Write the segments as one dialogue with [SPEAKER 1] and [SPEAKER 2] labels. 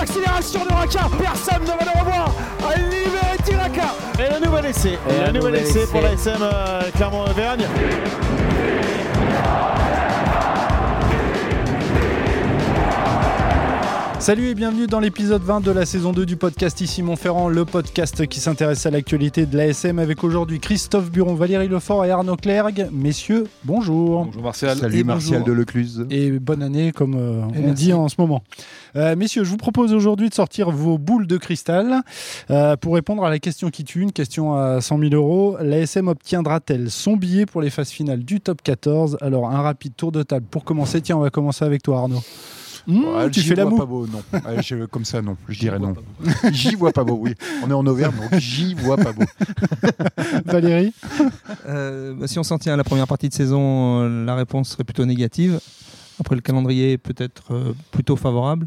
[SPEAKER 1] l'accélération de Raka. Personne ne va le revoir. Libéré Tiraka.
[SPEAKER 2] Et le nouvel essai. Et, le nouvel essai pour la SM euh, Clermont-Auvergne.
[SPEAKER 3] Salut et bienvenue dans l'épisode 20 de la saison 2 du podcast Ici Montferrand, le podcast qui s'intéresse à l'actualité de l'ASM avec aujourd'hui Christophe Buron, Valérie Lefort et Arnaud Clergue. Messieurs, bonjour.
[SPEAKER 4] Bonjour Martial.
[SPEAKER 5] Salut
[SPEAKER 3] Et
[SPEAKER 5] Martial
[SPEAKER 3] bonjour.
[SPEAKER 5] de Lecluse.
[SPEAKER 3] Et bonne année comme euh, on
[SPEAKER 4] merci.
[SPEAKER 3] dit en ce moment. Euh, messieurs, je vous propose aujourd'hui de sortir vos boules de cristal euh, pour répondre à la question qui tue, une question à 100 000 euros. L'ASM obtiendra-t-elle son billet pour les phases finales du top 14 Alors un rapide tour de table pour commencer. Tiens, on va commencer avec toi Arnaud. Mmh,
[SPEAKER 5] Ouais,
[SPEAKER 3] tu
[SPEAKER 5] j'y
[SPEAKER 3] fais la
[SPEAKER 5] pas beau, non. Ouais, je- comme ça, non. Je dirais non. J'y vois pas beau, oui. On est en Auvergne, donc j'y vois pas beau.
[SPEAKER 3] Valérie
[SPEAKER 4] Euh, bah, si on s'en tient à la première partie de saison, euh, la réponse serait plutôt négative. Après, le calendrier est peut-être euh, plutôt favorable.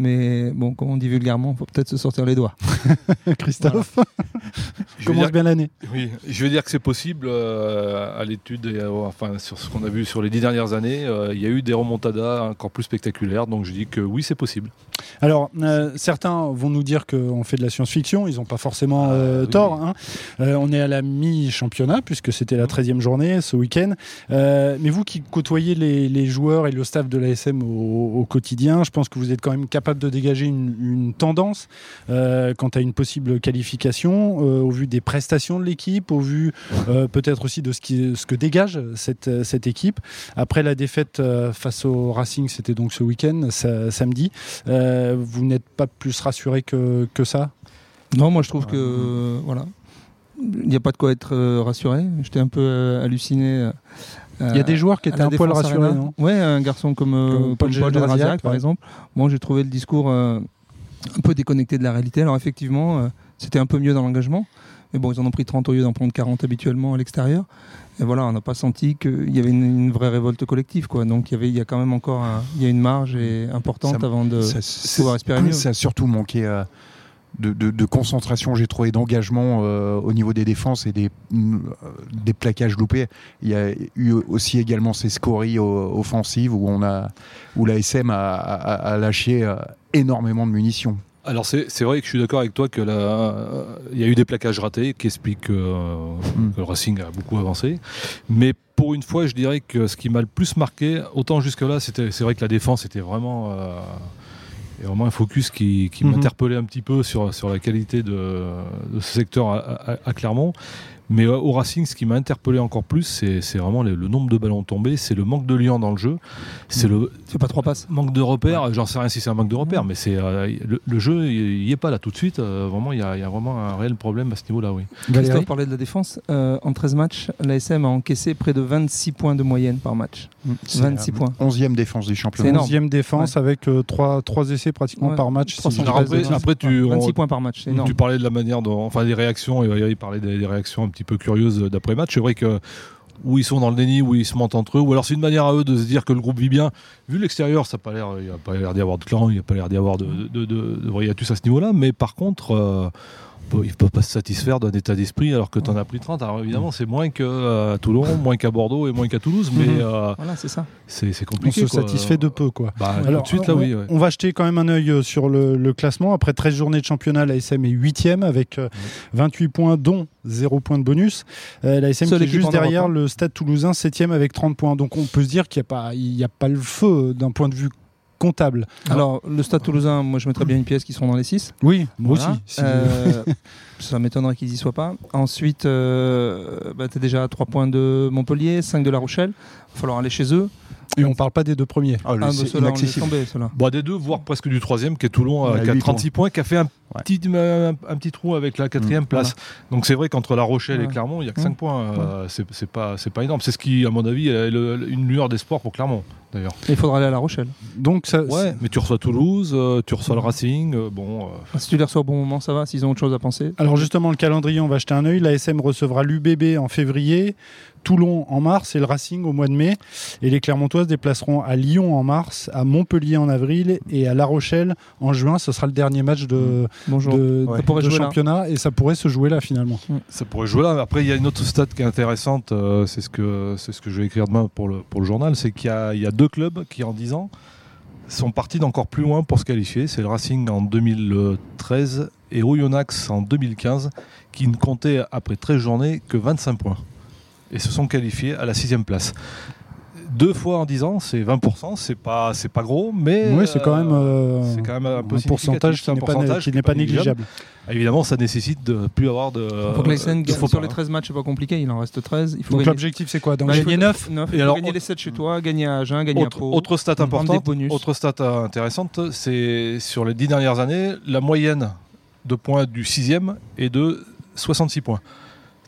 [SPEAKER 4] Mais bon, comme on dit vulgairement, il faut peut-être se sortir les doigts.
[SPEAKER 3] Christophe
[SPEAKER 6] Je
[SPEAKER 3] Commence
[SPEAKER 6] dire-
[SPEAKER 3] bien l'année.
[SPEAKER 6] Oui, je vais dire que c'est possible euh, à l'étude, et, euh, enfin sur ce qu'on a vu sur les dix dernières années, euh, il y a eu des remontadas encore plus spectaculaires, donc je dis que oui, c'est possible.
[SPEAKER 3] Alors, euh, certains vont nous dire qu'on fait de la science-fiction, ils n'ont pas forcément euh,
[SPEAKER 6] Ah,
[SPEAKER 3] tort.
[SPEAKER 6] oui.
[SPEAKER 3] hein. Euh, on est à la mi-championnat, puisque c'était la 13e journée ce week-end. Mais vous qui côtoyez les, les joueurs et le staff de l'ASM au, au quotidien, je pense que vous êtes quand même capable de dégager une, une tendance quant à une possible qualification, au vu des prestations de l'équipe, au vu peut-être aussi de ce, qui, ce que dégage cette, cette équipe. Après la défaite face au Racing, c'était donc ce week-end, sa- samedi. Euh, vous n'êtes pas plus rassuré que, que ça?
[SPEAKER 4] Non, moi je trouve que euh, voilà, il n'y a pas de quoi être euh, rassuré. J'étais un peu euh, halluciné. euh,
[SPEAKER 3] Il y a des joueurs qui étaient un poil rassurés, non?
[SPEAKER 4] Ouais, un garçon comme, euh,
[SPEAKER 3] Paul
[SPEAKER 4] Paul, par
[SPEAKER 3] ouais.
[SPEAKER 4] exemple. Moi, j'ai trouvé le discours euh, un peu déconnecté de la réalité. Alors, effectivement, euh, c'était un peu mieux dans l'engagement. Mais bon, ils en ont pris 30 au lieu d'en prendre 40 habituellement à l'extérieur. Et voilà, on n'a pas senti qu'il y avait une, une vraie révolte collective. Quoi. Donc, il y, avait, il y a quand même encore un- il y a une marge et importante
[SPEAKER 5] Ça-
[SPEAKER 4] avant de
[SPEAKER 5] ça,
[SPEAKER 4] pouvoir espérer mieux.
[SPEAKER 5] ça a surtout manqué euh, de, de- de concentration, j'ai trouvé, d'engagement euh, au niveau des défenses et des, euh, des plaquages loupés. Il y a eu aussi également ces scories offensives où, on a, où la SM a, a- a lâché énormément de munitions.
[SPEAKER 6] Alors c'est c'est vrai que je suis d'accord avec toi que euh, il y a eu des plaquages ratés qui expliquent que, euh,
[SPEAKER 5] Mm.
[SPEAKER 6] que le Racing a beaucoup avancé, mais pour une fois, je dirais que ce qui m'a le plus marqué, autant jusque-là, c'était c'est vrai que la défense était vraiment euh, et vraiment un focus qui, qui
[SPEAKER 3] Mhm.
[SPEAKER 6] m'interpellait un petit peu sur, sur la qualité de, de ce secteur à, à- à Clermont. Mais euh, au Racing, ce qui m'a interpellé encore plus, c'est vraiment le, le nombre de ballons tombés, c'est le manque de liant dans le jeu, c'est le
[SPEAKER 4] C'est pas trois passes.
[SPEAKER 6] manque de repères. J'en sais rien si c'est un manque de repères, mais c'est euh, le, le jeu, il n'y est pas là tout de suite. Euh, vraiment, il y, a il y a vraiment un réel problème à ce niveau-là, oui.
[SPEAKER 4] Christophe parlait de la défense. Euh, en 13 matchs, l'ASM a encaissé près de 26 points de moyenne par match.
[SPEAKER 5] C'est
[SPEAKER 4] 26
[SPEAKER 5] la
[SPEAKER 4] points.
[SPEAKER 5] 11e défense du championnat.
[SPEAKER 4] C'est énorme.
[SPEAKER 3] 11e défense avec 3, essais pratiquement
[SPEAKER 4] Ouais.
[SPEAKER 3] par match. si
[SPEAKER 4] 300
[SPEAKER 3] je dis
[SPEAKER 6] Alors
[SPEAKER 3] pas
[SPEAKER 6] après, tu,
[SPEAKER 4] 26
[SPEAKER 6] on-
[SPEAKER 4] points par match,
[SPEAKER 6] tu parlais de la manière dont, enfin des réactions, Valérie parlait des, des réactions un petit peu curieuses d'après match. C'est vrai que où ils sont dans le déni, où ils se mentent entre eux, ou alors c'est une manière à eux de se dire que le groupe vit bien. Vu l'extérieur, ça pas l'air, il n'y a pas l'air d'y avoir de clan, il n'y a pas l'air d'y avoir de, de, à ce niveau-là, mais par contre, euh, ils ne peuvent pas se satisfaire d'un état d'esprit alors que tu en as pris 30. Alors évidemment, c'est moins qu'à Toulon, moins qu'à Bordeaux et moins qu'à Toulouse, mais
[SPEAKER 3] Mhm.
[SPEAKER 6] euh,
[SPEAKER 4] Voilà, c'est ça.
[SPEAKER 6] c'est c'est
[SPEAKER 3] On
[SPEAKER 6] compliqué.
[SPEAKER 3] se
[SPEAKER 6] quoi.
[SPEAKER 3] satisfait de peu, quoi.
[SPEAKER 6] Bah,
[SPEAKER 3] Alors,
[SPEAKER 6] tout de suite, là,
[SPEAKER 3] on,
[SPEAKER 6] oui. ouais.
[SPEAKER 3] on va jeter quand même un œil euh, sur le, le classement. Après 13 journées de championnat, l'ASM est 8e avec euh, 28 points, dont 0 points de bonus. Euh, L'ASM
[SPEAKER 4] Seule
[SPEAKER 3] qui est juste derrière
[SPEAKER 4] hein.
[SPEAKER 3] le Stade toulousain, 7e avec 30 points. Donc on peut se dire qu'il n'y a, pas- il y a pas le feu euh, d'un point de vue comptable.
[SPEAKER 4] Alors, le Stade toulousain, moi je mettrais bien une pièce qui seront dans les 6.
[SPEAKER 3] Oui, moi
[SPEAKER 4] Voilà.
[SPEAKER 3] aussi. Si-
[SPEAKER 4] Euh, ça m'étonnerait qu'ils y soient pas. Ensuite, euh, bah, tu es déjà à 3 points de Montpellier, 5 de La Rochelle. Il va falloir aller chez eux.
[SPEAKER 3] Et on parle pas des deux premiers.
[SPEAKER 5] Ah, le-
[SPEAKER 4] Ah, bah, ceux-là, ceux-là.
[SPEAKER 6] Bon, des deux, voire presque du troisième, qui est Toulon, euh,
[SPEAKER 5] huit
[SPEAKER 6] 36 points, qui a fait un,
[SPEAKER 5] Ouais.
[SPEAKER 6] petit, un, un petit trou avec la quatrième
[SPEAKER 5] Mm,
[SPEAKER 6] place. Donc c'est vrai qu'entre La Rochelle et. Clermont, il n'y a que
[SPEAKER 4] Mm.
[SPEAKER 6] 5 points. euh, c'est c'est pas, c'est pas énorme. C'est ce qui, à mon avis, est le- une lueur d'espoir pour Clermont, d'ailleurs.
[SPEAKER 4] Il faudra aller à La Rochelle.
[SPEAKER 3] Donc ça,
[SPEAKER 6] Ouais, mais tu reçois Toulouse, euh, tu reçois le Racing, euh, bon... euh,
[SPEAKER 4] Si tu les reçois au bon moment, ça va. S'ils ont autre chose à penser.
[SPEAKER 3] Alors justement, le calendrier, on va jeter un œil. L'ASM recevra l'UBB en février, Toulon en mars et le Racing au mois de mai. Et les Clermontoises déplaceront à Lyon en mars, à Montpellier en avril et à La Rochelle en juin. Ce sera le dernier match de,
[SPEAKER 4] Bonjour.
[SPEAKER 3] de,
[SPEAKER 5] Ouais.
[SPEAKER 3] de
[SPEAKER 4] Ça pourrait jouer là.
[SPEAKER 3] championnat et ça pourrait se jouer là finalement.
[SPEAKER 6] Ça pourrait jouer là. Après, il y a une autre stat qui est intéressante. euh, c'est ce que c'est ce que je vais écrire demain pour le pour le journal. C'est qu'il y a, il y a deux clubs qui en 10 ans sont partis d'encore plus loin pour se qualifier. C'est le Racing en 2013 et Oyonnax en 2015 qui ne comptaient après 13 journées que 25 points et se sont qualifiés à la sixième place. Deux fois en 10 ans, c'est 20%, c'est pas, c'est pas gros, mais
[SPEAKER 3] Oui, c'est quand même, euh,
[SPEAKER 6] c'est quand même un, peu
[SPEAKER 3] un pourcentage qui
[SPEAKER 6] un
[SPEAKER 3] n'est pas,
[SPEAKER 6] pourcentage
[SPEAKER 3] qui n'est pas négligeable.
[SPEAKER 6] Évidemment, ça nécessite de plus avoir de.
[SPEAKER 4] Faut que l'ASM
[SPEAKER 6] de
[SPEAKER 4] gagne sur
[SPEAKER 6] pas,
[SPEAKER 4] les
[SPEAKER 6] hein.
[SPEAKER 4] 13 matchs, c'est pas compliqué, il en reste 13. Il faut
[SPEAKER 3] Donc
[SPEAKER 4] gagner-
[SPEAKER 3] l'objectif, c'est quoi? D'en
[SPEAKER 4] Bah, il
[SPEAKER 3] gagner
[SPEAKER 4] faut-
[SPEAKER 3] 9
[SPEAKER 4] neuf,
[SPEAKER 6] Et
[SPEAKER 4] faut
[SPEAKER 6] alors,
[SPEAKER 4] gagner
[SPEAKER 6] on-
[SPEAKER 4] les 7 chez toi, gagner à Agen, gagner à
[SPEAKER 6] Autre,
[SPEAKER 4] Pau.
[SPEAKER 6] autre stat importante,
[SPEAKER 4] bonus.
[SPEAKER 6] autre stat euh, intéressante, c'est sur les 10 dernières années, la moyenne de points du sixième est de 66 points.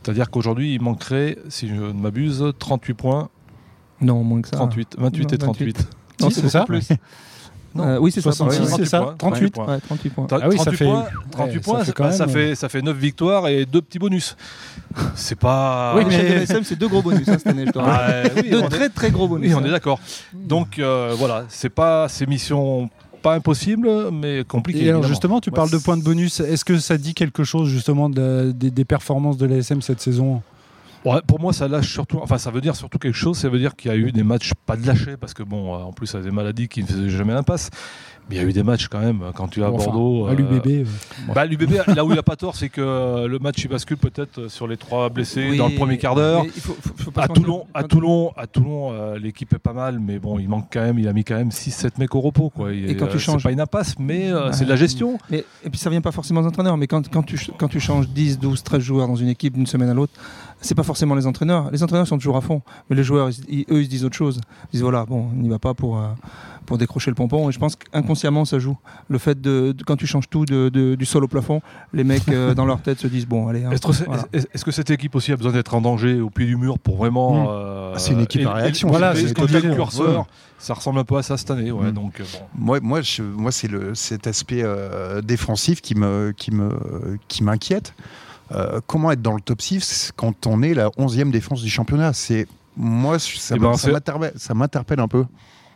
[SPEAKER 6] C'est-à-dire qu'aujourd'hui, il manquerait, si je ne m'abuse, 38 points,
[SPEAKER 4] Non, moins que ça.
[SPEAKER 6] 38, 28 et
[SPEAKER 4] Non,
[SPEAKER 6] 38.
[SPEAKER 4] Non,
[SPEAKER 3] Si, c'est ça
[SPEAKER 4] plus.
[SPEAKER 6] Non.
[SPEAKER 4] Euh, oui, c'est ça.
[SPEAKER 3] 66,
[SPEAKER 4] pardon.
[SPEAKER 3] c'est ça,
[SPEAKER 6] 38
[SPEAKER 3] 38.
[SPEAKER 6] points.
[SPEAKER 4] Ouais, 38 points.
[SPEAKER 6] T'as
[SPEAKER 3] Ah oui, ça
[SPEAKER 6] 38
[SPEAKER 3] fait-
[SPEAKER 6] points, 38
[SPEAKER 3] ouais, ça
[SPEAKER 6] points,
[SPEAKER 3] fait
[SPEAKER 6] ça,
[SPEAKER 3] quand
[SPEAKER 6] ça fait, ça fait 9 victoires et deux petits bonus. C'est pas.
[SPEAKER 3] Oui, mais-
[SPEAKER 4] l'ASM, c'est deux gros bonus hein, cette année, je.
[SPEAKER 6] Ah, oui,
[SPEAKER 4] Deux
[SPEAKER 6] est-
[SPEAKER 4] très très gros bonus.
[SPEAKER 6] oui, on
[SPEAKER 4] hein.
[SPEAKER 6] est d'accord. Donc euh, voilà, c'est pas ces missions pas impossibles, mais compliquées.
[SPEAKER 3] Et alors justement, tu
[SPEAKER 6] Ouais,
[SPEAKER 3] parles de points de bonus. Est-ce que ça dit quelque chose justement de- des, des performances de l'ASM cette saison?
[SPEAKER 6] Ouais, pour moi, ça lâche surtout. Enfin, ça veut dire surtout quelque chose. Ça veut dire qu'il y a eu des matchs pas de lâcher, parce que bon, euh, en plus, ça a des maladies qui ne faisaient jamais l'impasse. Mais il y a eu des matchs quand même. Quand tu es à
[SPEAKER 3] Enfin,
[SPEAKER 6] Bordeaux.
[SPEAKER 3] à
[SPEAKER 6] euh,
[SPEAKER 3] l'UBB euh,
[SPEAKER 6] Bah, l'UBB, là où il a pas tort, c'est que euh, le match il bascule peut-être sur les trois blessés
[SPEAKER 4] Oui,
[SPEAKER 6] dans le premier quart d'heure.
[SPEAKER 4] mais il faut- faut- faut pas
[SPEAKER 6] À. Toulon, à Toulon, à Toulon, euh, l'équipe est pas mal, mais bon, il manque quand même, il a mis quand même 6-7 mecs au repos, quoi. Il-
[SPEAKER 4] Et quand tu
[SPEAKER 6] euh,
[SPEAKER 4] changes-
[SPEAKER 6] c'est pas une impasse, mais euh,
[SPEAKER 4] Ouais.
[SPEAKER 6] c'est de la gestion.
[SPEAKER 4] Et puis ça vient pas forcément des entraîneurs, mais quand, quand, tu, quand tu changes 10, 12, 13 joueurs dans une équipe d'une semaine à l'autre, c'est pas forcément les entraîneurs. Les entraîneurs sont toujours à fond, mais les joueurs, ils- ils- eux, ils se disent autre chose. Ils disent voilà, bon, on n'y va pas pour, euh, pour décrocher le pompon. Et je pense qu'inconsciemment, ça joue. Le fait de, de- quand tu changes tout de- de- du sol au plafond, les mecs euh, dans leur tête se disent bon, allez. hein,
[SPEAKER 6] Est-ce
[SPEAKER 4] voilà.
[SPEAKER 6] est-ce que cette équipe aussi a besoin d'être en danger au pied du mur pour vraiment.
[SPEAKER 3] Mm.
[SPEAKER 6] euh,
[SPEAKER 5] Ah, c'est une équipe à réaction,
[SPEAKER 3] Voilà, c'est ce
[SPEAKER 6] quand
[SPEAKER 3] qu'on
[SPEAKER 6] tu as
[SPEAKER 3] disait.
[SPEAKER 6] le curseur,
[SPEAKER 5] Ouais.
[SPEAKER 6] ça ressemble un peu à ça cette année. Ouais,
[SPEAKER 5] Mm.
[SPEAKER 6] donc, bon.
[SPEAKER 5] Moi, moi, je- moi c'est le, cet aspect euh, défensif qui me, qui me, qui m'inquiète. Euh, comment être dans le top 6 quand on est la 11e défense du championnat? C'est moi, ça,
[SPEAKER 6] Eh ben,
[SPEAKER 5] ça m'interpelle, ça m'interpelle un peu.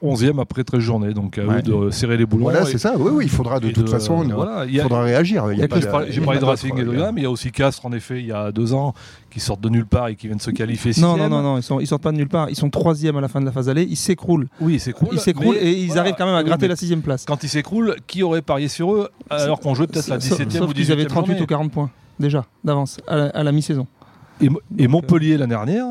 [SPEAKER 6] 11e après 13 journées, donc à
[SPEAKER 5] Ouais.
[SPEAKER 6] eux de serrer les boulons.
[SPEAKER 5] Voilà, c'est ça. Oui, oui, il faudra de toute façon, il
[SPEAKER 6] voilà, il y a-
[SPEAKER 5] faudra réagir. Il y a
[SPEAKER 6] Il y a
[SPEAKER 5] pas
[SPEAKER 6] que-
[SPEAKER 5] de-
[SPEAKER 6] je parlais-
[SPEAKER 5] il y
[SPEAKER 6] J'ai parlé de Racing et de mais il y a aussi Castres, en effet, il y a deux ans, qui sortent de nulle part et qui viennent se qualifier
[SPEAKER 4] Non,
[SPEAKER 6] sixième.
[SPEAKER 4] non, non, non, ils, sont, ils sortent pas de nulle part. Ils sont troisième à la fin de la phase aller. Ils s'écroulent.
[SPEAKER 6] Oui, c'est cool.
[SPEAKER 4] ils s'écroulent
[SPEAKER 6] mais
[SPEAKER 4] et ils
[SPEAKER 6] voilà.
[SPEAKER 4] arrivent quand même à gratter la sixième place.
[SPEAKER 6] Quand ils s'écroulent, qui aurait parié sur eux alors qu'on jouait peut-être la
[SPEAKER 4] Sauf-
[SPEAKER 6] 17e
[SPEAKER 4] sauf
[SPEAKER 6] ou 18e
[SPEAKER 4] qu'ils avaient 38
[SPEAKER 6] journée
[SPEAKER 4] ou 40 points déjà d'avance à la, mi-saison.
[SPEAKER 6] Et, Montpellier l'année dernière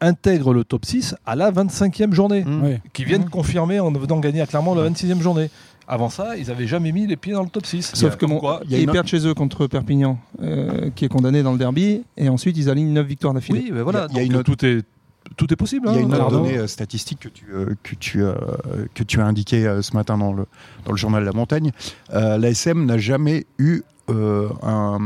[SPEAKER 6] intègre le top 6 à la 25e journée,
[SPEAKER 5] Mm.
[SPEAKER 3] ouais.
[SPEAKER 6] qui viennent
[SPEAKER 4] Mhm.
[SPEAKER 6] confirmer en venant gagner à Clermont la 26e journée. Avant ça, ils n'avaient jamais mis les pieds dans le top 6.
[SPEAKER 4] Sauf que mon,
[SPEAKER 6] Pourquoi
[SPEAKER 5] il y a
[SPEAKER 4] ils
[SPEAKER 5] une-
[SPEAKER 4] perdent chez eux contre Perpignan, euh, qui est condamné dans le derby, et ensuite ils alignent 9 victoires d'affilée.
[SPEAKER 6] Oui, mais voilà,
[SPEAKER 5] Il y a- y a une autre-
[SPEAKER 6] tout, est, tout est possible.
[SPEAKER 5] Il y a
[SPEAKER 6] hein.
[SPEAKER 5] une autre donnée euh, statistique que tu, euh, que, tu, euh, que tu as indiqué euh, ce matin dans le, dans le journal La Montagne. Euh, L'ASM n'a jamais eu euh, un,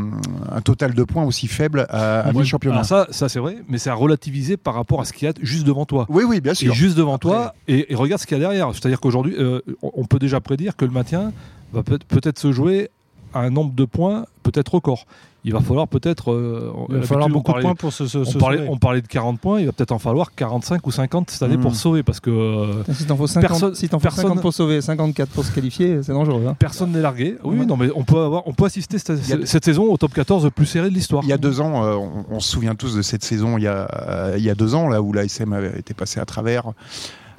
[SPEAKER 5] un total de points aussi faible à, à
[SPEAKER 6] Ouais,
[SPEAKER 5] mi-championnat.
[SPEAKER 6] alors ça, ça c'est vrai, mais c'est à relativiser par rapport à ce qu'il y a juste devant toi.
[SPEAKER 5] Oui, oui, bien
[SPEAKER 6] Et
[SPEAKER 5] sûr.
[SPEAKER 6] juste devant toi, et, et regarde ce qu'il y a derrière. C'est-à-dire qu'aujourd'hui, euh, on peut déjà prédire que le maintien va peut- peut-être se jouer à un nombre de points peut-être record. Il va falloir peut-être. euh,
[SPEAKER 3] Il va falloir beaucoup de points pour se, se,
[SPEAKER 6] On
[SPEAKER 3] se
[SPEAKER 6] parlait,
[SPEAKER 3] sauver.
[SPEAKER 6] on parlait de 40 points, il va peut-être en falloir 45 ou 50 cette année
[SPEAKER 5] Mm.
[SPEAKER 6] pour sauver parce que euh,
[SPEAKER 4] Si t'en faut 50,
[SPEAKER 6] Personne-
[SPEAKER 4] si t'en faut
[SPEAKER 6] personne-
[SPEAKER 4] 50 pour sauver, 54 pour se qualifier, c'est dangereux. hein.
[SPEAKER 6] personne n'est largué. Oui,
[SPEAKER 4] Ouais.
[SPEAKER 6] non, mais on peut, avoir, on peut assister cette, saison au top 14 le plus serré de l'histoire.
[SPEAKER 5] Il y a deux ans, euh, on, on se souvient tous de cette saison il y a, euh, il y a deux ans, là où l'ASM avait été passé à travers.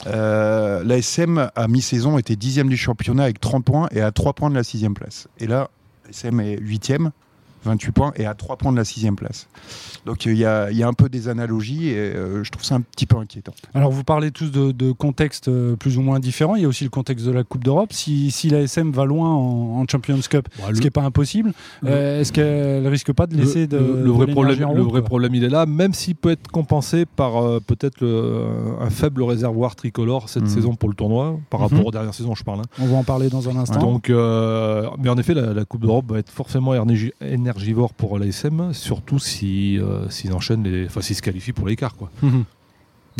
[SPEAKER 5] Euh, L'ASM, à mi-saison, était dixième du championnat avec 30 points et à 3 points de la sixième place. Et là, l'ASM est huitième, 28 points et à 3 points de la sixième place. Donc il y a, il y a un peu des analogies et euh, je trouve ça un petit peu inquiétant.
[SPEAKER 3] Alors vous parlez tous de, de contextes euh, plus ou moins différents. Il y a aussi le contexte de la Coupe d'Europe. Si, si l'ASM va loin en, en Champions Cup,
[SPEAKER 6] Bah,
[SPEAKER 3] ce
[SPEAKER 6] le-
[SPEAKER 3] qui n'est pas impossible,
[SPEAKER 6] le-
[SPEAKER 3] euh, est-ce qu'elle risque pas de laisser de,
[SPEAKER 6] le, le
[SPEAKER 3] de
[SPEAKER 6] vrai
[SPEAKER 3] l'énergie
[SPEAKER 6] problème,
[SPEAKER 3] en
[SPEAKER 6] le vrai problème, il est là, même s'il peut être compensé par euh, peut-être le- un faible réservoir tricolore cette
[SPEAKER 5] Mhm.
[SPEAKER 6] saison pour le tournoi, par
[SPEAKER 3] Mhm.
[SPEAKER 6] rapport aux dernières saisons, je parle. hein.
[SPEAKER 3] On va en parler dans un instant.
[SPEAKER 6] Donc, euh, mais en effet, la, la Coupe d'Europe va être forcément énergi- énergivore pour l'ASM, surtout si euh, s'ils enchaînent, les, enfin s'ils se qualifient pour l'écart, quoi.
[SPEAKER 3] Mhm.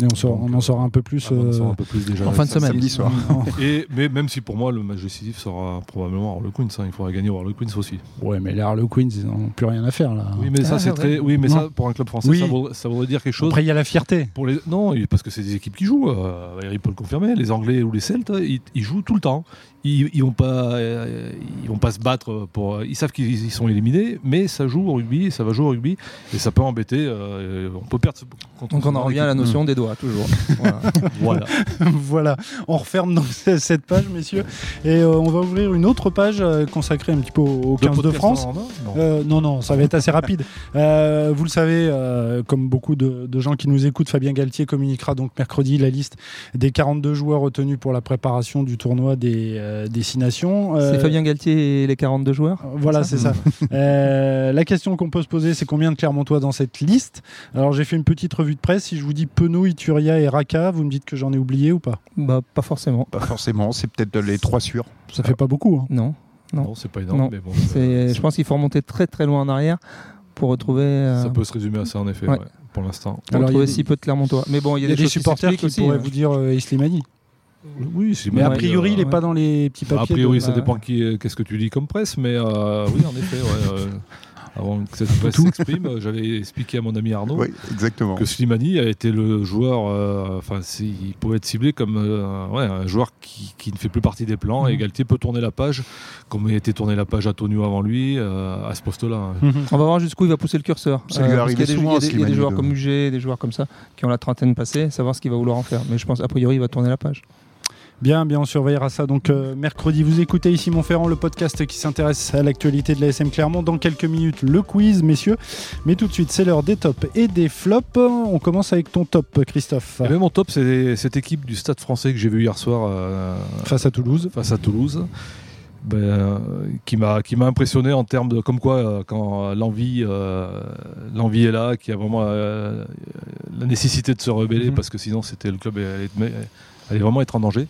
[SPEAKER 3] Et on, sort-
[SPEAKER 6] Donc,
[SPEAKER 3] on en saura un peu plus.
[SPEAKER 6] Ah, on en
[SPEAKER 3] euh,
[SPEAKER 6] saura un peu plus déjà
[SPEAKER 4] en fin de semaine.
[SPEAKER 5] Samedi soir.
[SPEAKER 3] euh,
[SPEAKER 6] Et mais même si pour moi le match décisif sera probablement Harlequins, hein, il faudra gagner au Harlequins aussi.
[SPEAKER 3] ouais, mais les Harlequins, ils n'ont plus rien à faire là.
[SPEAKER 6] Oui, mais ça
[SPEAKER 4] Ah,
[SPEAKER 6] c'est très, oui, mais
[SPEAKER 3] Non.
[SPEAKER 6] ça pour un club français,
[SPEAKER 3] Oui.
[SPEAKER 6] ça, vaudrait, ça voudrait dire quelque chose.
[SPEAKER 3] Après, il y a la fierté.
[SPEAKER 6] Pour les... Non, parce que c'est des équipes qui jouent. Euh, Valérie peut le confirmer. Les Anglais ou les Celtes, ils, ils jouent tout le temps. Ils, ils vont pas, euh, ils vont pas se battre pour. Ils savent qu'ils ils sont éliminés, mais ça joue au rugby, ça va jouer au rugby, et ça peut embêter. euh, on peut perdre. ce- contre
[SPEAKER 4] Donc on en revient à la notion des doigts. Doigts, toujours. Voilà.
[SPEAKER 6] Voilà.
[SPEAKER 3] voilà, on referme donc cette page, messieurs, et euh, on va ouvrir une autre page euh, consacrée un petit peu au, au 15 de France.
[SPEAKER 6] Non.
[SPEAKER 3] Euh, non, non, ça va être assez rapide. Euh, vous le savez, comme beaucoup de, de gens qui nous écoutent, Fabien Galtier communiquera donc mercredi la liste des 42 joueurs retenus pour la préparation du tournoi des, des Six Nations.
[SPEAKER 4] C'est Fabien Galtier et les 42 joueurs
[SPEAKER 3] Voilà, c'est ça. Euh, la question qu'on peut se poser, c'est combien de Clermontois dans cette liste? Alors, j'ai fait une petite revue de presse. Si je vous dis Penaud, Ituria et Raka, vous me dites que j'en ai oublié ou pas?
[SPEAKER 4] Bah, pas forcément.
[SPEAKER 5] Pas forcément, c'est peut-être les trois sûrs.
[SPEAKER 3] Ça fait pas beaucoup. hein.
[SPEAKER 4] Non.
[SPEAKER 6] Non, c'est pas énorme,
[SPEAKER 4] Non.
[SPEAKER 6] mais bon.
[SPEAKER 4] C'est,
[SPEAKER 6] euh,
[SPEAKER 4] je pense qu'il faut remonter très très loin en arrière pour retrouver, euh,
[SPEAKER 6] Ça peut se résumer à ça, en effet,
[SPEAKER 4] Ouais.
[SPEAKER 6] ouais, pour l'instant.
[SPEAKER 4] pour
[SPEAKER 3] Alors,
[SPEAKER 4] retrouver
[SPEAKER 3] il y a
[SPEAKER 4] si peu de Clermontois. Mais bon, il y a,
[SPEAKER 3] y a des, supporters qui
[SPEAKER 4] aussi,
[SPEAKER 3] pourraient
[SPEAKER 4] euh.
[SPEAKER 3] vous dire euh, Islimani.
[SPEAKER 6] Oui, c'est
[SPEAKER 3] Mais a priori,
[SPEAKER 6] euh,
[SPEAKER 3] il n'est
[SPEAKER 4] ouais.
[SPEAKER 3] pas dans les petits papiers.
[SPEAKER 6] a priori,
[SPEAKER 3] de-
[SPEAKER 6] ça dépend qui est- qu'est-ce que tu lis comme presse, mais euh, oui, en effet, ouais, euh, avant que cette presse s'exprime, euh, j'avais expliqué à mon ami Arnaud
[SPEAKER 5] Oui, exactement.
[SPEAKER 6] que Slimani a été le joueur, euh, enfin, c'est- il pouvait être ciblé comme euh, ouais, un joueur qui, qui ne fait plus partie des plans,
[SPEAKER 3] Mhm.
[SPEAKER 6] et Galtier peut tourner la page, comme il a été tourné la page à Tonio avant lui, euh, à ce poste-là.
[SPEAKER 4] On va voir jusqu'où il va pousser le curseur.
[SPEAKER 5] Ça
[SPEAKER 4] y a des,
[SPEAKER 5] souvent
[SPEAKER 4] il y a des- il y a des
[SPEAKER 5] Slimani
[SPEAKER 4] joueurs
[SPEAKER 5] de-
[SPEAKER 4] comme UG, des joueurs comme ça, qui ont la trentaine passée, savoir ce qu'il va vouloir en faire. Mais je pense, a priori, il va tourner la page.
[SPEAKER 3] Bien, bien, on surveillera ça. Donc, euh, mercredi, vous écoutez ici Montferrand, le podcast qui s'intéresse à l'actualité de la SM Clermont. Dans quelques minutes, le quiz, messieurs. Mais tout de suite, c'est l'heure des tops et des flops. On commence avec ton top, Christophe,
[SPEAKER 6] Et même mon top, c'est cette équipe du Stade français que j'ai vu hier soir euh,
[SPEAKER 3] face à Toulouse.
[SPEAKER 6] face à Toulouse. Ben, euh, qui m'a qui m'a impressionné en termes de comme quoi euh, quand l'envie euh, l'envie est là qu'il y a vraiment la nécessité de se rebeller
[SPEAKER 3] Mhm.
[SPEAKER 6] parce que sinon c'était le club allait, allait vraiment être en danger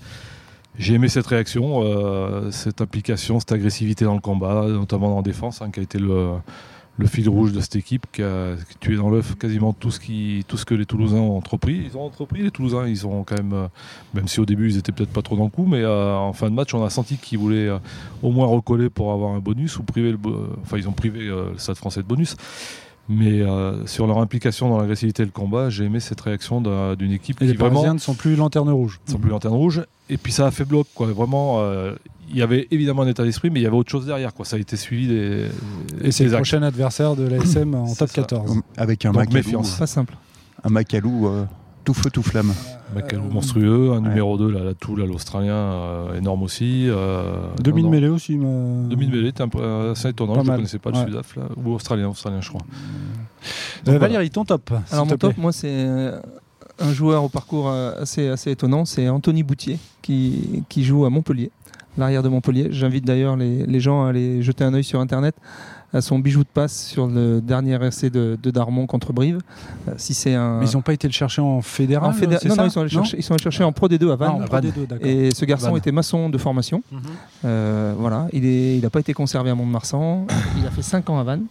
[SPEAKER 6] j'ai aimé cette réaction euh, cette implication cette agressivité dans le combat notamment en défense hein, qui a été le fil rouge de cette équipe qui a tué dans l'œuf quasiment tout ce, que les Toulousains ont entrepris. Ils ont entrepris, les Toulousains, ils ont quand même, euh, même si au début ils étaient peut-être pas trop dans le coup, mais euh, en fin de match, on a senti qu'ils voulaient au moins recoller pour avoir un bonus ou priver le. Enfin, ils ont privé le Stade français de bonus. Mais euh, sur leur implication dans l'agressivité et le combat, j'ai aimé cette réaction d'un- d'une équipe
[SPEAKER 3] Et les
[SPEAKER 6] qui vraiment
[SPEAKER 3] Parisiens ne sont plus lanterne rouge.
[SPEAKER 6] sans plus lanterne rouge. Et puis ça a fait bloc, quoi. Vraiment, euh, il y avait évidemment un état d'esprit, mais il y avait autre chose derrière, quoi. Ça a été suivi des.
[SPEAKER 3] Et c'est le prochain adversaire de l'ASM en top
[SPEAKER 6] ça.
[SPEAKER 3] 14.
[SPEAKER 5] Avec un
[SPEAKER 6] Donc,
[SPEAKER 5] Macalou,
[SPEAKER 6] méfiance.
[SPEAKER 4] Pas simple.
[SPEAKER 5] un Macalou euh, tout feu tout flamme.
[SPEAKER 6] Macalou monstrueux, un numéro 2, là, la Toul, là, l'Australien, euh, énorme aussi. Euh,
[SPEAKER 3] Demi mêlée aussi. mais-
[SPEAKER 6] Demi de mêlée, c'était un peu euh, assez étonnant,
[SPEAKER 3] Pas
[SPEAKER 6] je ne connaissais pas le. Sudaf, là, ou Australien, Australien, je crois.
[SPEAKER 3] Euh,
[SPEAKER 6] Donc,
[SPEAKER 3] Valérie, ton top.
[SPEAKER 4] Alors mon top,
[SPEAKER 3] plaît.
[SPEAKER 4] moi, c'est un joueur au parcours assez, assez étonnant, c'est Anthony Boutier qui, qui joue à Montpellier, l'arrière de Montpellier. J'invite d'ailleurs les, les gens à aller jeter un œil sur Internet à son bijou de passe sur le dernier essai de, de Darmon contre Brive. Euh, si c'est un...
[SPEAKER 3] Mais ils n'ont pas été le chercher en fédéral
[SPEAKER 4] en non,
[SPEAKER 3] ça
[SPEAKER 4] non, ils sont allés chercher, ils sont allés chercher en Pro D2 à
[SPEAKER 3] Ah,
[SPEAKER 4] Vannes.
[SPEAKER 3] en Pro D2, d'accord.
[SPEAKER 4] Et ce garçon
[SPEAKER 3] Vannes.
[SPEAKER 4] était maçon de formation.
[SPEAKER 3] Mhm.
[SPEAKER 4] Euh, voilà, il n'a il pas été conservé à Mont-de-Marsan. il a fait 5 ans à Vannes.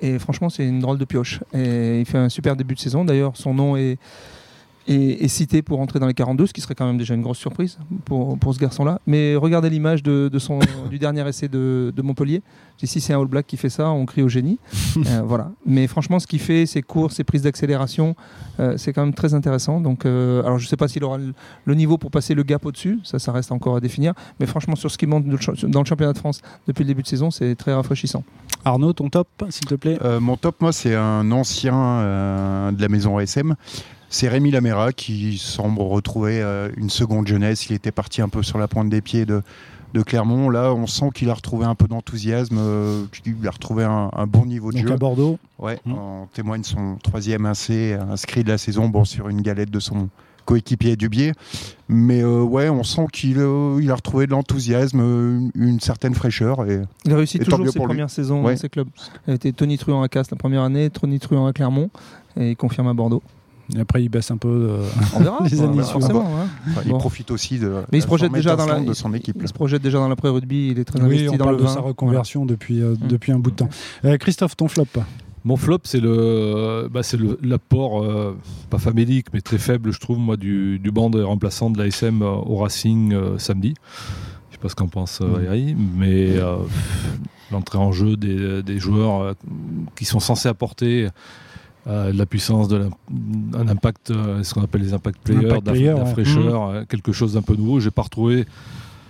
[SPEAKER 4] Et franchement, c'est une drôle de pioche. Et il fait un super début de saison. D'ailleurs, son nom est, est, est cité pour entrer dans les 42, ce qui serait quand même déjà une grosse surprise pour, pour ce garçon-là. Mais regardez l'image de, de son, du dernier essai de, de Montpellier. Si c'est un All Black qui fait ça, on crie au génie. Euh, voilà. Mais franchement, ce qu'il fait, ses courses, ses prises d'accélération, euh, c'est quand même très intéressant. Donc, euh, alors, je ne sais pas s'il aura le, le niveau pour passer le gap au-dessus. Ça, ça reste encore à définir. Mais franchement, sur ce qu'il montre dans le championnat de France depuis le début de saison, c'est très rafraîchissant.
[SPEAKER 3] Arnaud, ton top, s'il te plaît?
[SPEAKER 5] Euh, mon top, moi, c'est un ancien euh, de la maison ASM. C'est Rémi Laméra qui semble retrouver euh, une seconde jeunesse. Il était parti un peu sur la pointe des pieds de, de Clermont. Là, on sent qu'il a retrouvé un peu d'enthousiasme, euh, qu'il a retrouvé un, un bon niveau de
[SPEAKER 3] Donc
[SPEAKER 5] jeu.
[SPEAKER 3] à Bordeaux.
[SPEAKER 5] Ouais,
[SPEAKER 3] Mm.
[SPEAKER 5] en témoigne son troisième AC inscrit de la saison, bon, sur une galette de son coéquipier Dubier. Mais euh, ouais, on sent qu'il euh, il a retrouvé de l'enthousiasme, une, une certaine fraîcheur. Et
[SPEAKER 4] Il a réussi toujours ses
[SPEAKER 5] lui.
[SPEAKER 4] premières saisons
[SPEAKER 5] Ouais.
[SPEAKER 4] dans ses clubs. Il a été Tony Truant à Castres la première année, Tony Truant à Clermont, et il confirme à Bordeaux.
[SPEAKER 3] Et après, il baisse un peu. euh,
[SPEAKER 4] On verra.
[SPEAKER 3] Les
[SPEAKER 4] on
[SPEAKER 3] années
[SPEAKER 4] verra forcément, hein.
[SPEAKER 5] enfin,
[SPEAKER 4] Bon.
[SPEAKER 5] il profite aussi de
[SPEAKER 4] Mais il se projette déjà dans la
[SPEAKER 5] de son équipe.
[SPEAKER 4] Il se projette déjà dans l'après-rugby, il est très
[SPEAKER 3] Oui,
[SPEAKER 4] investi
[SPEAKER 3] on
[SPEAKER 4] dans
[SPEAKER 3] parle
[SPEAKER 4] le
[SPEAKER 3] de
[SPEAKER 4] vin.
[SPEAKER 3] sa reconversion depuis, euh,
[SPEAKER 4] Mm.
[SPEAKER 3] depuis un bout de temps. Euh, Christophe, ton flop.
[SPEAKER 6] Mon flop, c'est le, bah, c'est le- l'apport, euh, pas famélique, mais très faible, je trouve, moi, du, du banc de remplaçants de l'ASM euh, au Racing euh, samedi. Je sais pas ce qu'en pense euh,
[SPEAKER 3] Mhm.
[SPEAKER 6] Valérie, mais euh, l'entrée en jeu des, des joueurs euh, qui sont censés apporter euh, de la puissance, de la- un impact, euh, ce qu'on appelle les impact players,
[SPEAKER 3] Impact
[SPEAKER 6] de la,
[SPEAKER 3] player,
[SPEAKER 6] de la
[SPEAKER 3] ouais.
[SPEAKER 6] fraîcheur, euh, quelque chose d'un peu nouveau. J'ai pas retrouvé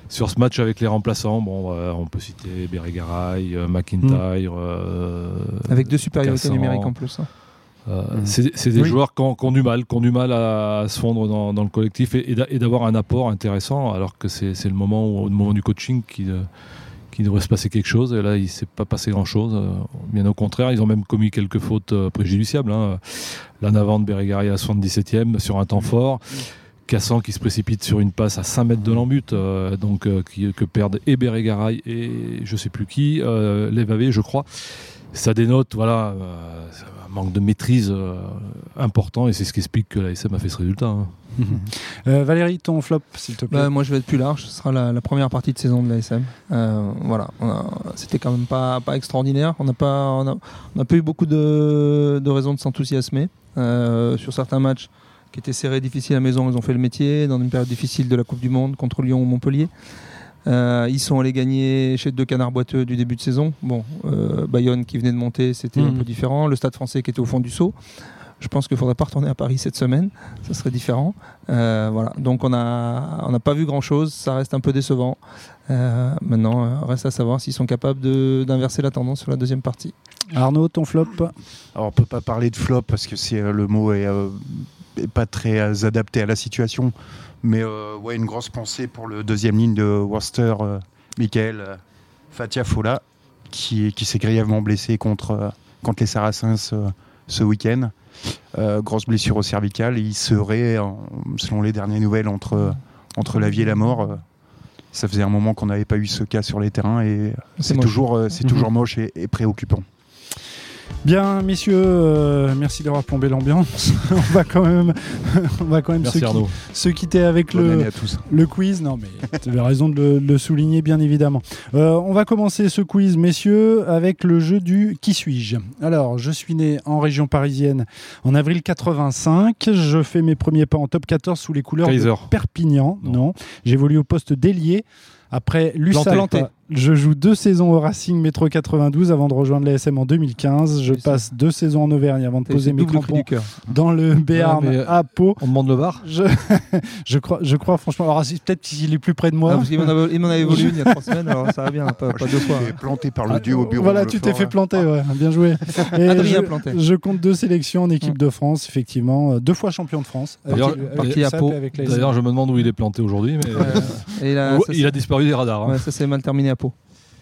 [SPEAKER 6] sur ce match avec les remplaçants. Bon, euh, on peut citer Berregaray, euh, McIntyre. euh,
[SPEAKER 4] Avec deux supériorités numériques en plus. hein.
[SPEAKER 6] Euh, c'est des joueurs qui ont, du mal, qui ont du mal à, se fondre dans, le collectif et, d'avoir un apport intéressant, alors que c'est le moment, où, moment du coaching qui, qui devrait se passer quelque chose. Et là, il ne s'est pas passé grand-chose. Bien au contraire, ils ont même commis quelques fautes préjudiciables. Hein. La de Berregari à 77e sur un temps fort. Cassan qui se précipite sur une passe à 5 mètres de l'embut, euh, donc euh, que perdent et Beregaray et je sais plus qui, euh, je crois. Ça dénote voilà, euh, un manque de maîtrise important et c'est ce qui explique que la SM a fait ce résultat. Hein.
[SPEAKER 3] Valérie, ton flop, s'il te plaît.
[SPEAKER 4] Bah, moi, je vais être plus large. Ce sera la, première partie de saison de la SM. voilà, c'était quand même pas, pas extraordinaire. On n'a pas, on a, pas eu beaucoup de, de raisons de s'enthousiasmer sur certains matchs qui était serré, difficile à la maison, ils ont fait le métier. Dans une période difficile de la Coupe du Monde contre Lyon ou Montpellier. Euh, ils sont allés gagner chez deux canards boiteux du début de saison. Bon, euh, Bayonne qui venait de monter, c'était un mhm. peu différent. Le Stade français qui était au fond du saut. Je pense qu'il ne faudrait pas retourner à Paris cette semaine. Ça serait différent. Euh, voilà. Donc on n'a on pas vu grand-chose. Ça reste un peu décevant. maintenant, reste à savoir s'ils sont capables d'inverser la tendance sur la deuxième partie.
[SPEAKER 3] Arnaud, ton flop
[SPEAKER 5] Alors on peut pas parler de flop parce que c'est le mot est pas très euh, adapté à la situation. Mais euh, ouais, une grosse pensée pour le deuxième ligne de Worcester, euh, Michael Fatia Fola, qui, qui s'est grièvement blessé contre, contre les Saracens ce week-end. Grosse blessure au cervical. Il serait, selon les dernières nouvelles, entre, entre la vie et la mort. ça faisait un moment qu'on n'avait pas eu ce cas sur les terrains et c'est toujours, c'est toujours moche et préoccupant.
[SPEAKER 3] Bien, messieurs, euh, merci d'avoir plombé l'ambiance. on va quand même, on va quand même se, quitter avec le, le quiz. Non, mais tu avais raison de le, souligner, bien évidemment. Euh, on va commencer ce quiz, messieurs, avec le jeu du Qui suis-je Alors, je suis né en région parisienne en avril 85. Je fais mes premiers pas en top 14 sous les couleurs de Perpignan. Non, non. j'évolue au poste d'ailier. Après l'USAP, je joue deux saisons au Racing Métro 92 avant de rejoindre l'ASM en 2015. Je passe deux saisons en Auvergne avant de poser mes crampons dans le Béarn
[SPEAKER 6] euh,
[SPEAKER 3] à Pau.
[SPEAKER 6] On demande le VAR
[SPEAKER 3] je, je, crois, je crois franchement. Alors peut-être qu'il est plus près de moi.
[SPEAKER 4] il m'en avait volé une il y a trois semaines, alors ça va bien, pas, pas deux fois.
[SPEAKER 5] planté par le dieu au bureau.
[SPEAKER 3] Voilà, tu t'es fait planter, ouais. bien joué.
[SPEAKER 4] Adrien
[SPEAKER 3] je,
[SPEAKER 4] planté.
[SPEAKER 3] Je compte deux sélections en équipe de France, effectivement, deux fois champion de France.
[SPEAKER 6] D'ailleurs, je me demande où il est planté aujourd'hui, mais il a disparu des radars.
[SPEAKER 4] Hein. Ça s'est mal terminé à Pau.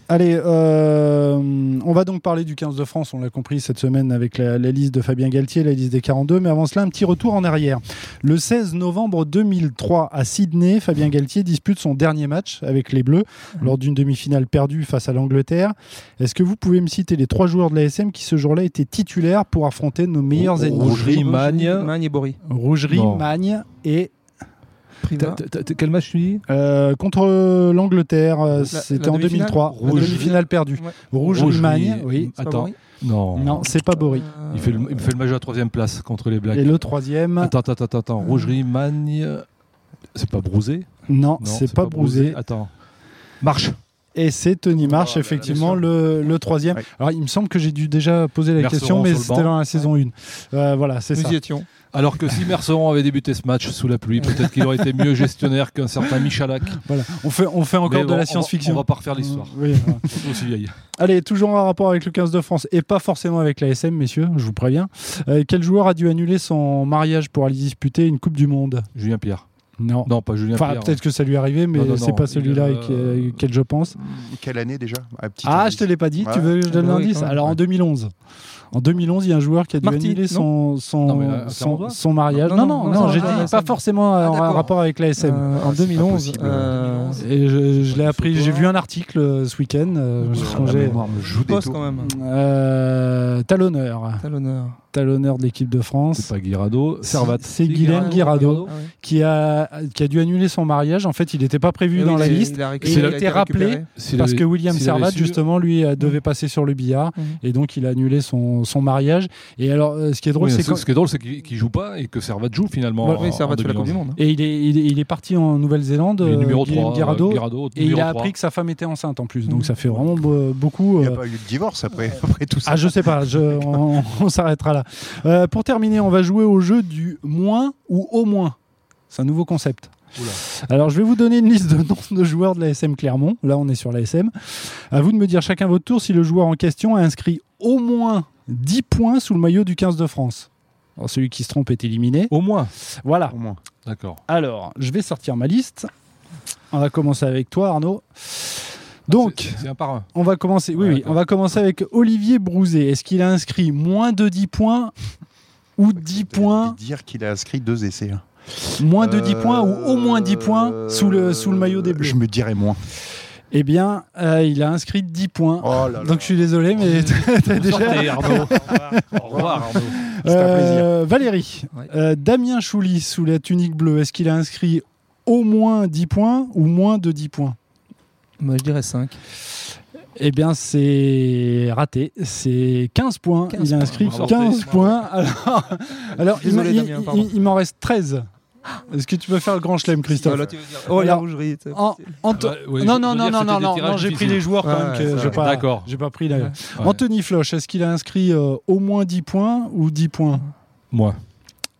[SPEAKER 3] Allez, euh, on va donc parler du 15 de France, on l'a compris cette semaine avec la, liste de Fabien Galtier, la liste des 42, mais avant cela, un petit retour en arrière. Le 16 novembre 2003 à Sydney, Fabien Galtier dispute son dernier match avec les Bleus lors d'une demi-finale perdue face à l'Angleterre. Est-ce que vous pouvez me citer les trois joueurs de l'ASM qui ce jour-là étaient titulaires pour affronter nos meilleurs ennemis?
[SPEAKER 6] Rougerie, Magne,
[SPEAKER 4] Magne et Bory.
[SPEAKER 3] Rougerie, Magne et
[SPEAKER 6] quel match tu dis
[SPEAKER 3] euh, Contre l'Angleterre, euh, c'était en 2003. Rouge. Demi-finale perdue. Rouge, Rouge oui.
[SPEAKER 6] Attends. Non,
[SPEAKER 3] non c'est pas Bory.
[SPEAKER 6] Il, fait le, il fait le match à la troisième place contre les Blacks.
[SPEAKER 3] Et le troisième.
[SPEAKER 6] Attends, attends, attends. attends. Rougerie, Magne. C'est pas Brousé
[SPEAKER 3] Non, c'est pas, pas Brousé.
[SPEAKER 6] Attends. Marche.
[SPEAKER 3] Et c'est Tony March, oh, effectivement, le, le, troisième. Alors, il me semble que j'ai dû déjà poser la question, mais c'était dans la saison 1. Euh, voilà, c'est ça.
[SPEAKER 4] Nous y étions.
[SPEAKER 6] Alors que si Merceron avait débuté ce match sous la pluie, peut-être qu'il aurait été mieux gestionnaire qu'un certain Michalak.
[SPEAKER 3] Voilà, on fait, on fait encore de la science-fiction.
[SPEAKER 6] On, va pas refaire l'histoire.
[SPEAKER 3] Oui, aussi vieille. Allez, toujours en rapport avec le 15 de France et pas forcément avec la SM, messieurs, je vous préviens. Euh, quel joueur a dû annuler son mariage pour aller disputer une Coupe du Monde?
[SPEAKER 6] Julien Pierre.
[SPEAKER 3] Non.
[SPEAKER 6] Non, pas Julien
[SPEAKER 3] enfin, Peut-être que ça lui est arrivé, mais c'est pas celui-là euh... auquel je pense.
[SPEAKER 5] Quelle année déjà?
[SPEAKER 3] Ah, je te l'ai pas dit. Tu veux que je donne l'indice? Alors en 2011. En 2011, il y a un joueur qui a dû annuler son, son, euh, son, mariage. Non, non, non, j'ai dit pas forcément ah, en rapport avec l'ASM.
[SPEAKER 4] Euh, en 2011.
[SPEAKER 3] Euh, et je, l'ai appris, j'ai vu un article ce week-end.
[SPEAKER 5] je
[SPEAKER 4] me poste quand même.
[SPEAKER 3] talonneur.
[SPEAKER 4] Talonneur
[SPEAKER 3] talonneur de l'équipe de France.
[SPEAKER 6] C'est pas Guirado,
[SPEAKER 3] Servat. C'est Guilhem Guirado, ah qui, a, qui a dû annuler son mariage. En fait, il n'était pas prévu dans la liste. Il a, il a été rappelé parce que William Servat, justement, lui, devait passer sur le billard. Mhm. Et donc, il a annulé son, son mariage. Et alors, euh, ce qui est drôle, c'est
[SPEAKER 6] ce qui est drôle, c'est qu'il joue pas et que Servat joue finalement.
[SPEAKER 4] oui, Servat fait la Coupe du Monde.
[SPEAKER 3] Et il est, il est, parti en Nouvelle-Zélande,
[SPEAKER 6] numéro 3, Guirado,
[SPEAKER 3] et il a appris que sa femme était enceinte en plus. Donc, mhm. ça fait vraiment beaucoup.
[SPEAKER 5] Il n'y a euh, pas eu de divorce après, après tout ça.
[SPEAKER 3] Ah, je sais pas. on, s'arrêtera là. Euh, pour terminer, on va jouer au jeu du moins ou au moins. C'est un nouveau concept. Alors, je vais vous donner une liste de noms de joueurs de l'ASM Clermont. Là, on est sur l'ASM. À vous de me dire chacun votre tour si le joueur en question a inscrit au moins 10 points sous le maillot du 15 de France. Alors, celui qui se trompe est éliminé.
[SPEAKER 6] Au moins.
[SPEAKER 3] Voilà.
[SPEAKER 5] Au moins.
[SPEAKER 6] D'accord.
[SPEAKER 3] Alors, je vais sortir ma liste. On va commencer avec toi, Arnaud. Donc,
[SPEAKER 6] C'est- C'est un par un.
[SPEAKER 3] on va commencer. Oui,
[SPEAKER 6] Ouais,
[SPEAKER 3] oui, on va commencer avec Olivier Brouzet. Est-ce qu'il a inscrit moins de 10 points ou 10 points,
[SPEAKER 5] Dire qu'il a inscrit deux essais. hein.
[SPEAKER 3] moins de 10 points ou au moins 10 points sous le, sous le maillot des
[SPEAKER 5] Euh,
[SPEAKER 3] Bleus
[SPEAKER 5] Je me dirais moins.
[SPEAKER 3] Eh bien, euh, il a inscrit 10 points.
[SPEAKER 5] Oh là là.
[SPEAKER 3] Donc je suis désolé, mais t'as déjà.
[SPEAKER 6] Sortez, Arnaud. Au revoir, Arnaud.
[SPEAKER 5] C'est un plaisir.
[SPEAKER 3] Euh, Valérie, euh, Damien Chouli sous la tunique bleue, est-ce qu'il a inscrit au moins 10 points ou moins de 10 points?
[SPEAKER 4] Moi, je dirais 5.
[SPEAKER 3] Eh bien, c'est raté. C'est 15 points.
[SPEAKER 4] 15
[SPEAKER 3] il a inscrit
[SPEAKER 6] Bravo.
[SPEAKER 3] 15 points. Alors,
[SPEAKER 4] Désolé,
[SPEAKER 3] il m'en reste 13. Est-ce que tu peux faire le grand chelem, Christophe
[SPEAKER 4] Voilà, tu veux dire, oh, la
[SPEAKER 3] Alors,
[SPEAKER 4] rougerie. tu sais.
[SPEAKER 3] En- Anto-
[SPEAKER 6] Ouais, ouais,
[SPEAKER 3] non,
[SPEAKER 6] je-
[SPEAKER 3] non, non, non,
[SPEAKER 6] dire,
[SPEAKER 3] non,
[SPEAKER 6] c'était
[SPEAKER 3] non,
[SPEAKER 6] des tirages
[SPEAKER 3] non, j'ai pris
[SPEAKER 6] difficiles.
[SPEAKER 3] les joueurs quand
[SPEAKER 4] Ouais,
[SPEAKER 3] même.
[SPEAKER 4] ouais,
[SPEAKER 3] que j'ai pas,
[SPEAKER 6] D'accord.
[SPEAKER 3] J'ai pas pris la.
[SPEAKER 6] Ouais.
[SPEAKER 3] Anthony Floch, est-ce qu'il a inscrit euh, au moins 10 points ou 10 points?
[SPEAKER 6] Moi.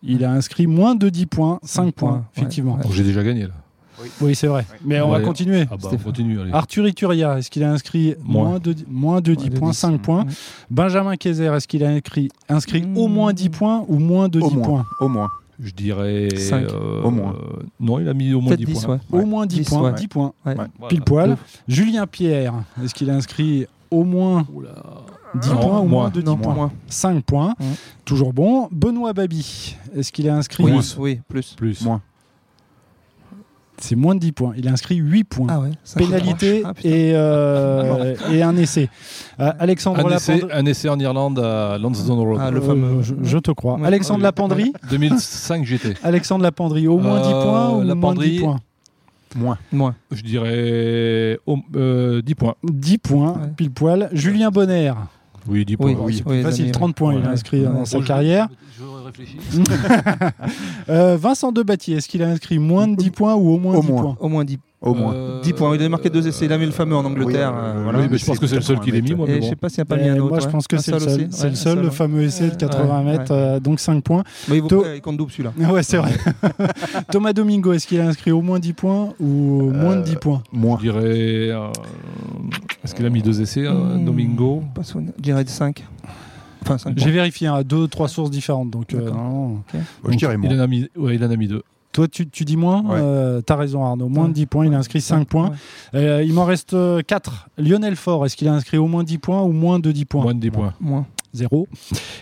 [SPEAKER 3] Il a inscrit moins de 10 points, 5 points,
[SPEAKER 4] points,
[SPEAKER 3] effectivement.
[SPEAKER 4] ouais.
[SPEAKER 6] Donc j'ai déjà gagné là.
[SPEAKER 3] Oui, c'est vrai. Mais on va
[SPEAKER 6] Ouais.
[SPEAKER 3] continuer.
[SPEAKER 6] Ah bah on
[SPEAKER 4] Stéphane.
[SPEAKER 6] continue. Allez.
[SPEAKER 3] Arthur Ituria, est-ce qu'il a inscrit
[SPEAKER 6] Moins.
[SPEAKER 3] moins de, moins de 10
[SPEAKER 4] Moins de
[SPEAKER 3] points,
[SPEAKER 4] 10.
[SPEAKER 3] 5 points?
[SPEAKER 4] Ouais.
[SPEAKER 3] Benjamin Kayser, est-ce qu'il a inscrit, inscrit
[SPEAKER 4] Mmh.
[SPEAKER 3] au moins 10 points ou moins de
[SPEAKER 5] Au
[SPEAKER 3] 10
[SPEAKER 5] moins.
[SPEAKER 3] points?
[SPEAKER 5] Au moins.
[SPEAKER 6] Je dirais.
[SPEAKER 4] Cinq.
[SPEAKER 6] euh,
[SPEAKER 5] Au moins.
[SPEAKER 6] euh, non, il a mis au moins
[SPEAKER 4] Peut-être
[SPEAKER 6] 10
[SPEAKER 4] 10,
[SPEAKER 6] points.
[SPEAKER 4] ouais.
[SPEAKER 3] Au moins 10,
[SPEAKER 4] 10,
[SPEAKER 3] points.
[SPEAKER 4] ouais.
[SPEAKER 3] 10 points.
[SPEAKER 4] Ouais.
[SPEAKER 5] Ouais.
[SPEAKER 6] Voilà.
[SPEAKER 3] Pile poil. Julien Pierre, est-ce qu'il a inscrit au moins
[SPEAKER 6] Oula.
[SPEAKER 3] 10
[SPEAKER 6] Non,
[SPEAKER 3] points ou
[SPEAKER 6] moins.
[SPEAKER 3] moins de 10
[SPEAKER 4] Non,
[SPEAKER 3] points
[SPEAKER 4] moins.
[SPEAKER 3] 5 points.
[SPEAKER 4] Mmh.
[SPEAKER 3] Toujours bon. Benoît Babi, est-ce qu'il a inscrit
[SPEAKER 4] Oui,
[SPEAKER 6] Plus.
[SPEAKER 4] oui, plus.
[SPEAKER 6] Plus.
[SPEAKER 5] Moins.
[SPEAKER 3] C'est moins de 10 points. Il a inscrit 8 points.
[SPEAKER 4] Ah ouais.
[SPEAKER 3] Pénalité.
[SPEAKER 4] Ah,
[SPEAKER 3] et, euh, et un essai. Euh, Alexandre
[SPEAKER 6] Un essai, un essai en Irlande à Lansdowne Road.
[SPEAKER 4] Ah, le
[SPEAKER 3] Euh,
[SPEAKER 4] fameux.
[SPEAKER 3] je, je te crois.
[SPEAKER 4] Ouais.
[SPEAKER 3] Alexandre
[SPEAKER 4] Oui.
[SPEAKER 3] Lapendrie.
[SPEAKER 6] 2005 j'étais.
[SPEAKER 3] Alexandre Lapendrie, au moins 10
[SPEAKER 6] Euh,
[SPEAKER 3] points ou moins de 10
[SPEAKER 6] Lapendrie.
[SPEAKER 3] points
[SPEAKER 5] Moins.
[SPEAKER 4] Moins.
[SPEAKER 6] Je dirais au- euh, 10 points.
[SPEAKER 3] 10 points,
[SPEAKER 4] Ouais.
[SPEAKER 3] pile poil. Julien Bonner,
[SPEAKER 6] Oui, 10 points.
[SPEAKER 4] Oui,
[SPEAKER 5] oui.
[SPEAKER 4] oui,
[SPEAKER 3] facile,
[SPEAKER 4] amis,
[SPEAKER 3] 30 points, il a
[SPEAKER 4] ouais.
[SPEAKER 3] inscrit dans
[SPEAKER 4] Ouais.
[SPEAKER 3] sa carrière.
[SPEAKER 6] Je réfléchis.
[SPEAKER 3] Euh, Vincent Debattier, est-ce qu'il a inscrit moins de 10 points ou au moins
[SPEAKER 5] Au
[SPEAKER 3] 10
[SPEAKER 5] moins.
[SPEAKER 3] points?
[SPEAKER 4] Au moins 10,
[SPEAKER 5] Au moins.
[SPEAKER 6] Euh,
[SPEAKER 4] 10 points. Il a marqué deux essais. Il a mis le fameux en Angleterre.
[SPEAKER 5] Oui,
[SPEAKER 4] euh,
[SPEAKER 5] euh,
[SPEAKER 4] voilà.
[SPEAKER 6] Oui, mais je pense que c'est le seul qui l'ait mis, moi.
[SPEAKER 4] Et
[SPEAKER 6] mais
[SPEAKER 4] je
[SPEAKER 6] bon.
[SPEAKER 4] sais pas s'il n'y a pas mis un autre.
[SPEAKER 3] Moi, je pense que c'est le seul. C'est
[SPEAKER 4] Ouais,
[SPEAKER 3] le seul, le fameux essai de 80
[SPEAKER 4] Ouais,
[SPEAKER 3] mètres,
[SPEAKER 4] ouais.
[SPEAKER 3] euh, donc 5 points.
[SPEAKER 4] Mais il,
[SPEAKER 3] To-
[SPEAKER 4] compte double celui-là.
[SPEAKER 3] Ouais, c'est vrai. Thomas Domingo, est-ce qu'il a inscrit au moins 10 points ou moins de 10 points
[SPEAKER 5] Moins.
[SPEAKER 6] Je dirais. Est-ce qu'il a mis deux essais,
[SPEAKER 4] Hmm.
[SPEAKER 6] Domingo.
[SPEAKER 4] Je dirais 5. Enfin, 5
[SPEAKER 3] J'ai vérifié à deux, trois sources différentes. Donc, euh.
[SPEAKER 5] Je dirais
[SPEAKER 6] il en, a mis, ouais, il en a mis deux.
[SPEAKER 3] Toi, tu, tu dis moins
[SPEAKER 5] Ouais.
[SPEAKER 3] Euh, T'as raison, Arnaud. Moins
[SPEAKER 4] Ouais.
[SPEAKER 3] de 10 points. Il a inscrit 5 points. Euh, il m'en reste 4. Lionel Faure, est-ce qu'il a inscrit au moins 10 points ou moins de 10 points
[SPEAKER 6] Moins de 10 points.
[SPEAKER 4] Moins.
[SPEAKER 3] Zéro.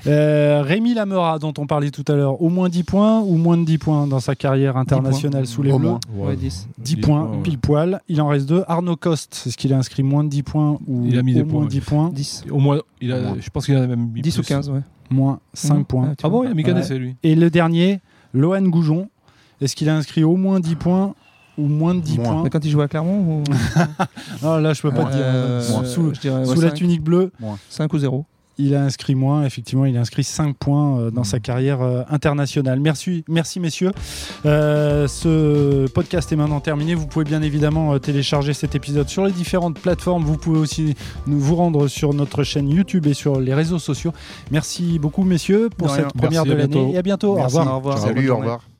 [SPEAKER 3] Euh, Rémi Lamera, dont on parlait tout à l'heure, au moins 10 points ou moins de 10 points dans sa carrière internationale sous les
[SPEAKER 5] Au
[SPEAKER 3] Bleus
[SPEAKER 5] moins.
[SPEAKER 4] Ouais, 10.
[SPEAKER 3] 10 points,
[SPEAKER 6] ouais.
[SPEAKER 3] pile poil. Il en reste 2. Arnaud Coste, est-ce qu'il a inscrit moins de 10 points ou
[SPEAKER 6] Il a mis
[SPEAKER 3] au
[SPEAKER 6] des
[SPEAKER 3] moins
[SPEAKER 6] points,
[SPEAKER 3] 10 points
[SPEAKER 4] 10.
[SPEAKER 6] Au moins, il a, je pense qu'il en a même mis
[SPEAKER 4] 10 ou
[SPEAKER 6] plus.
[SPEAKER 4] 15, ouais.
[SPEAKER 3] Moins 5
[SPEAKER 4] Mmh.
[SPEAKER 3] points.
[SPEAKER 4] Ah,
[SPEAKER 6] Ah bon, il a mis qu'un
[SPEAKER 3] Ouais.
[SPEAKER 6] essai, lui.
[SPEAKER 3] Et le dernier, Lohan Goujon, est-ce qu'il a inscrit au moins 10 points ou moins de 10
[SPEAKER 5] Moins.
[SPEAKER 3] points
[SPEAKER 4] Mais quand il joue à Clermont ou...
[SPEAKER 3] Ah, Là, je peux pas te dire.
[SPEAKER 4] Euh,
[SPEAKER 3] Sous- Sous,
[SPEAKER 4] je dirais
[SPEAKER 3] sous
[SPEAKER 4] ouais,
[SPEAKER 3] la
[SPEAKER 4] 5.
[SPEAKER 3] tunique bleue,
[SPEAKER 4] 5 ou 0.
[SPEAKER 3] il a inscrit moins. Effectivement, il a inscrit 5 points euh, dans sa carrière euh, internationale. Merci, merci messieurs. Euh, ce podcast est maintenant terminé. Vous pouvez bien évidemment euh, télécharger cet épisode sur les différentes plateformes. Vous pouvez aussi nous vous rendre sur notre chaîne YouTube et sur les réseaux sociaux. Merci beaucoup messieurs pour cette première
[SPEAKER 6] Merci,
[SPEAKER 3] de l'année et à bientôt.
[SPEAKER 5] Merci.
[SPEAKER 3] Au revoir.
[SPEAKER 4] Au revoir.
[SPEAKER 5] Salut, au revoir.